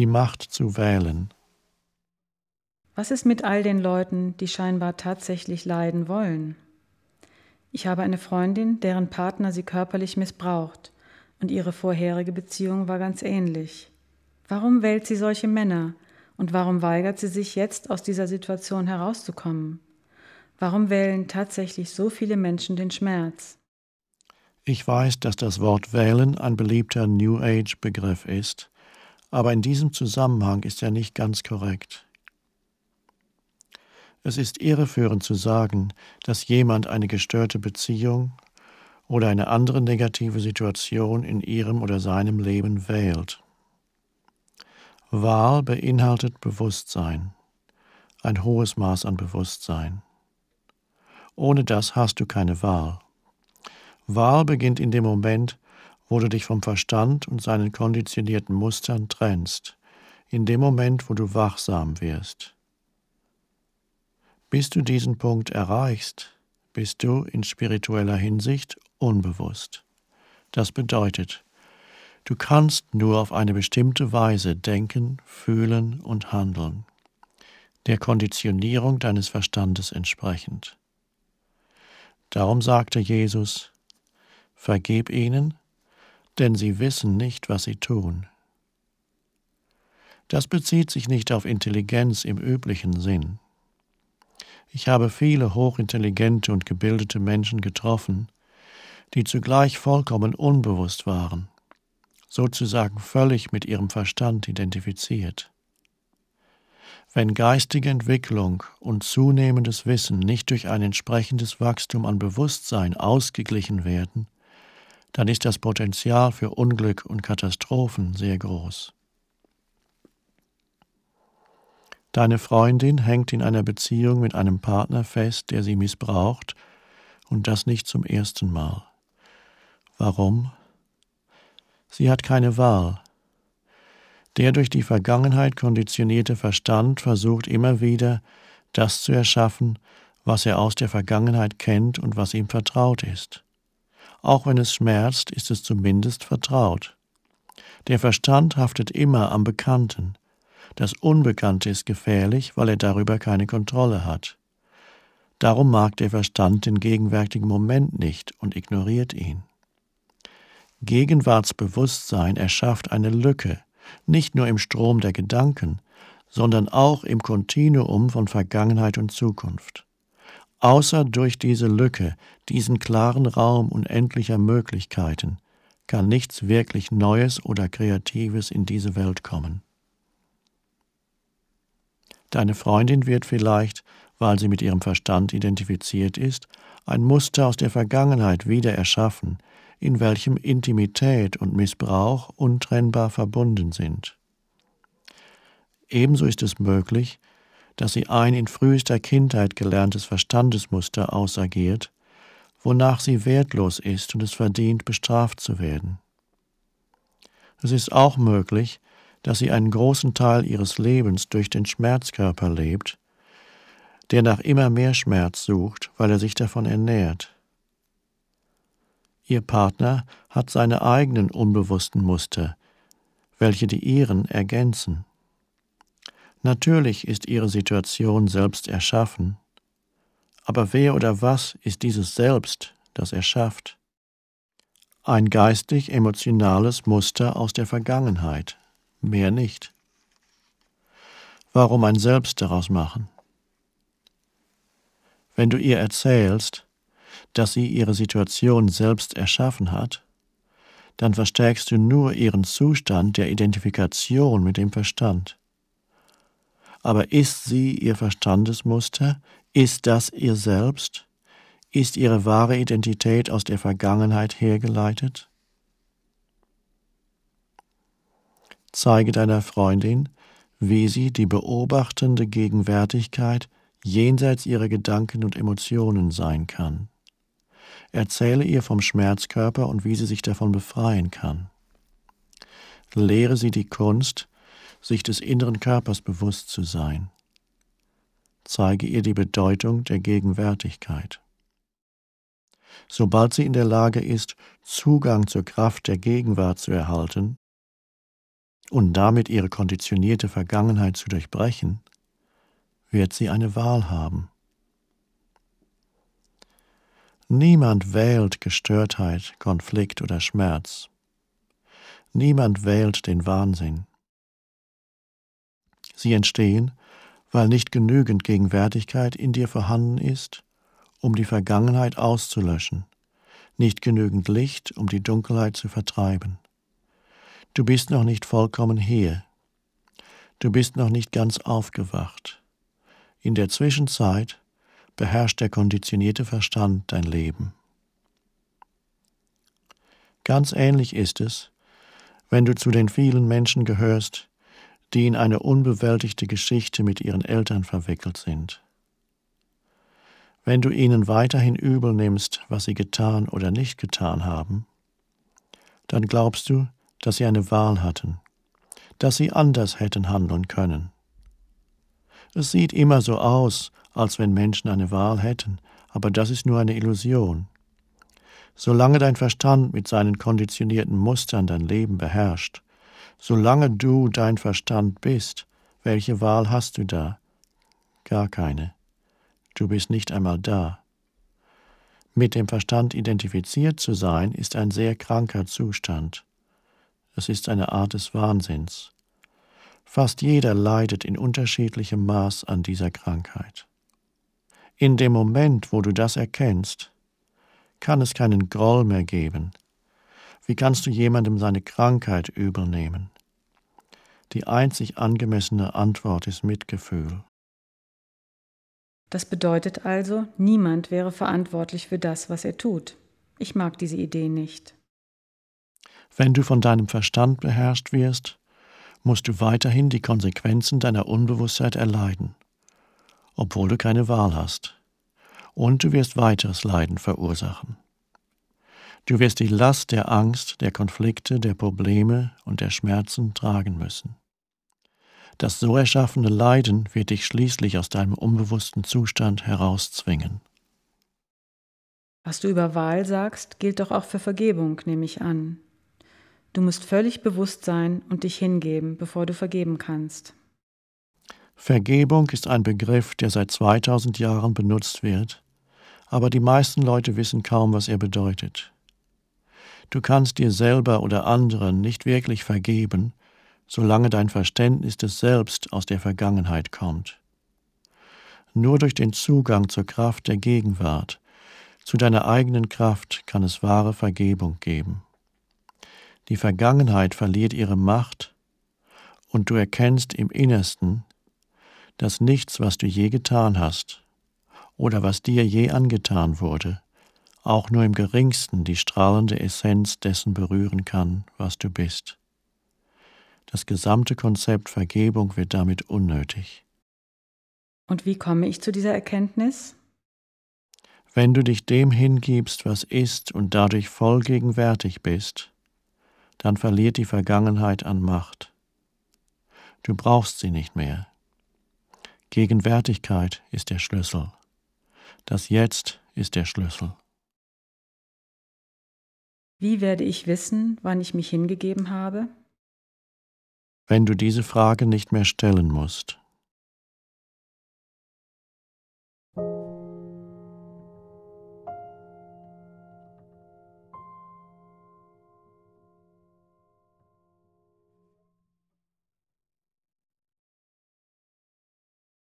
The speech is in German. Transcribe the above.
Die Macht zu wählen. Was ist mit all den Leuten, die scheinbar tatsächlich leiden wollen? Ich habe eine Freundin, deren Partner sie körperlich missbraucht, und ihre vorherige Beziehung war ganz ähnlich. Warum wählt sie solche Männer und warum weigert sie sich jetzt aus dieser Situation herauszukommen? Warum wählen tatsächlich so viele Menschen den Schmerz? Ich weiß, dass das Wort wählen ein beliebter New Age-Begriff ist, aber in diesem Zusammenhang ist er nicht ganz korrekt. Es ist irreführend zu sagen, dass jemand eine gestörte Beziehung oder eine andere negative Situation in ihrem oder seinem Leben wählt. Wahl beinhaltet Bewusstsein, ein hohes Maß an Bewusstsein. Ohne das hast du keine Wahl. Wahl beginnt in dem Moment, wo du dich vom Verstand und seinen konditionierten Mustern trennst, in dem Moment, wo du wachsam wirst. Bis du diesen Punkt erreichst, bist du in spiritueller Hinsicht unbewusst. Das bedeutet, du kannst nur auf eine bestimmte Weise denken, fühlen und handeln, der Konditionierung deines Verstandes entsprechend. Darum sagte Jesus, Vergib ihnen, denn sie wissen nicht, was sie tun. Das bezieht sich nicht auf Intelligenz im üblichen Sinn. Ich habe viele hochintelligente und gebildete Menschen getroffen, die zugleich vollkommen unbewusst waren, sozusagen völlig mit ihrem Verstand identifiziert. Wenn geistige Entwicklung und zunehmendes Wissen nicht durch ein entsprechendes Wachstum an Bewusstsein ausgeglichen werden, dann ist das Potenzial für Unglück und Katastrophen sehr groß. Deine Freundin hängt in einer Beziehung mit einem Partner fest, der sie missbraucht, und das nicht zum ersten Mal. Warum? Sie hat keine Wahl. Der durch die Vergangenheit konditionierte Verstand versucht immer wieder, das zu erschaffen, was er aus der Vergangenheit kennt und was ihm vertraut ist. Auch wenn es schmerzt, ist es zumindest vertraut. Der Verstand haftet immer am Bekannten, das Unbekannte ist gefährlich, weil er darüber keine Kontrolle hat. Darum mag der Verstand den gegenwärtigen Moment nicht und ignoriert ihn. Gegenwartsbewusstsein erschafft eine Lücke, nicht nur im Strom der Gedanken, sondern auch im Kontinuum von Vergangenheit und Zukunft. Außer durch diese Lücke, diesen klaren Raum unendlicher Möglichkeiten, kann nichts wirklich Neues oder Kreatives in diese Welt kommen. Deine Freundin wird vielleicht, weil sie mit ihrem Verstand identifiziert ist, ein Muster aus der Vergangenheit wieder erschaffen, in welchem Intimität und Missbrauch untrennbar verbunden sind. Ebenso ist es möglich, dass sie ein in frühester Kindheit gelerntes Verstandesmuster ausagiert, wonach sie wertlos ist und es verdient, bestraft zu werden. Es ist auch möglich, dass sie einen großen Teil ihres Lebens durch den Schmerzkörper lebt, der nach immer mehr Schmerz sucht, weil er sich davon ernährt. Ihr Partner hat seine eigenen unbewussten Muster, welche die ihren ergänzen. Natürlich ist ihre Situation selbst erschaffen, aber wer oder was ist dieses Selbst, das er schafft? Ein geistig-emotionales Muster aus der Vergangenheit, mehr nicht. Warum ein Selbst daraus machen? Wenn du ihr erzählst, dass sie ihre Situation selbst erschaffen hat, dann verstärkst du nur ihren Zustand der Identifikation mit dem Verstand. Aber ist sie ihr Verstandesmuster? Ist das ihr Selbst? Ist ihre wahre Identität aus der Vergangenheit hergeleitet? Zeige deiner Freundin, wie sie die beobachtende Gegenwärtigkeit jenseits ihrer Gedanken und Emotionen sein kann. Erzähle ihr vom Schmerzkörper und wie sie sich davon befreien kann. Lehre sie die Kunst, sich des inneren Körpers bewusst zu sein. Zeige ihr die Bedeutung der Gegenwärtigkeit. Sobald sie in der Lage ist, Zugang zur Kraft der Gegenwart zu erhalten, und damit ihre konditionierte Vergangenheit zu durchbrechen, wird sie eine Wahl haben. Niemand wählt Gestörtheit, Konflikt oder Schmerz. Niemand wählt den Wahnsinn. Sie entstehen, weil nicht genügend Gegenwärtigkeit in dir vorhanden ist, um die Vergangenheit auszulöschen, nicht genügend Licht, um die Dunkelheit zu vertreiben. Du bist noch nicht vollkommen hier. Du bist noch nicht ganz aufgewacht. In der Zwischenzeit beherrscht der konditionierte Verstand dein Leben. Ganz ähnlich ist es, wenn du zu den vielen Menschen gehörst, die in eine unbewältigte Geschichte mit ihren Eltern verwickelt sind. Wenn du ihnen weiterhin übel nimmst, was sie getan oder nicht getan haben, dann glaubst du, dass sie eine Wahl hatten, dass sie anders hätten handeln können. Es sieht immer so aus, als wenn Menschen eine Wahl hätten, aber das ist nur eine Illusion. Solange dein Verstand mit seinen konditionierten Mustern dein Leben beherrscht, solange du dein Verstand bist, welche Wahl hast du da? Gar keine. Du bist nicht einmal da. Mit dem Verstand identifiziert zu sein, ist ein sehr kranker Zustand. Es ist eine Art des Wahnsinns. Fast jeder leidet in unterschiedlichem Maß an dieser Krankheit. In dem Moment, wo du das erkennst, kann es keinen Groll mehr geben. Wie kannst du jemandem seine Krankheit übel nehmen? Die einzig angemessene Antwort ist Mitgefühl. Das bedeutet also, niemand wäre verantwortlich für das, was er tut. Ich mag diese Idee nicht. Wenn du von deinem Verstand beherrscht wirst, musst du weiterhin die Konsequenzen deiner Unbewusstheit erleiden, obwohl du keine Wahl hast. Und du wirst weiteres Leiden verursachen. Du wirst die Last der Angst, der Konflikte, der Probleme und der Schmerzen tragen müssen. Das so erschaffene Leiden wird dich schließlich aus deinem unbewussten Zustand herauszwingen. Was du über Wahl sagst, gilt doch auch für Vergebung, nehme ich an. Du musst völlig bewusst sein und dich hingeben, bevor du vergeben kannst. Vergebung ist ein Begriff, der seit 2000 Jahren benutzt wird, aber die meisten Leute wissen kaum, was er bedeutet. Du kannst dir selber oder anderen nicht wirklich vergeben, solange dein Verständnis des Selbst aus der Vergangenheit kommt. Nur durch den Zugang zur Kraft der Gegenwart, zu deiner eigenen Kraft kann es wahre Vergebung geben. Die Vergangenheit verliert ihre Macht und du erkennst im Innersten, dass nichts, was du je getan hast oder was dir je angetan wurde, auch nur im geringsten die strahlende Essenz dessen berühren kann, was du bist. Das gesamte Konzept Vergebung wird damit unnötig. Und wie komme ich zu dieser Erkenntnis? Wenn du dich dem hingibst, was ist und dadurch voll gegenwärtig bist, dann verliert die Vergangenheit an Macht. Du brauchst sie nicht mehr. Gegenwärtigkeit ist der Schlüssel. Das Jetzt ist der Schlüssel. Wie werde ich wissen, wann ich mich hingegeben habe? wenn du diese Frage nicht mehr stellen musst.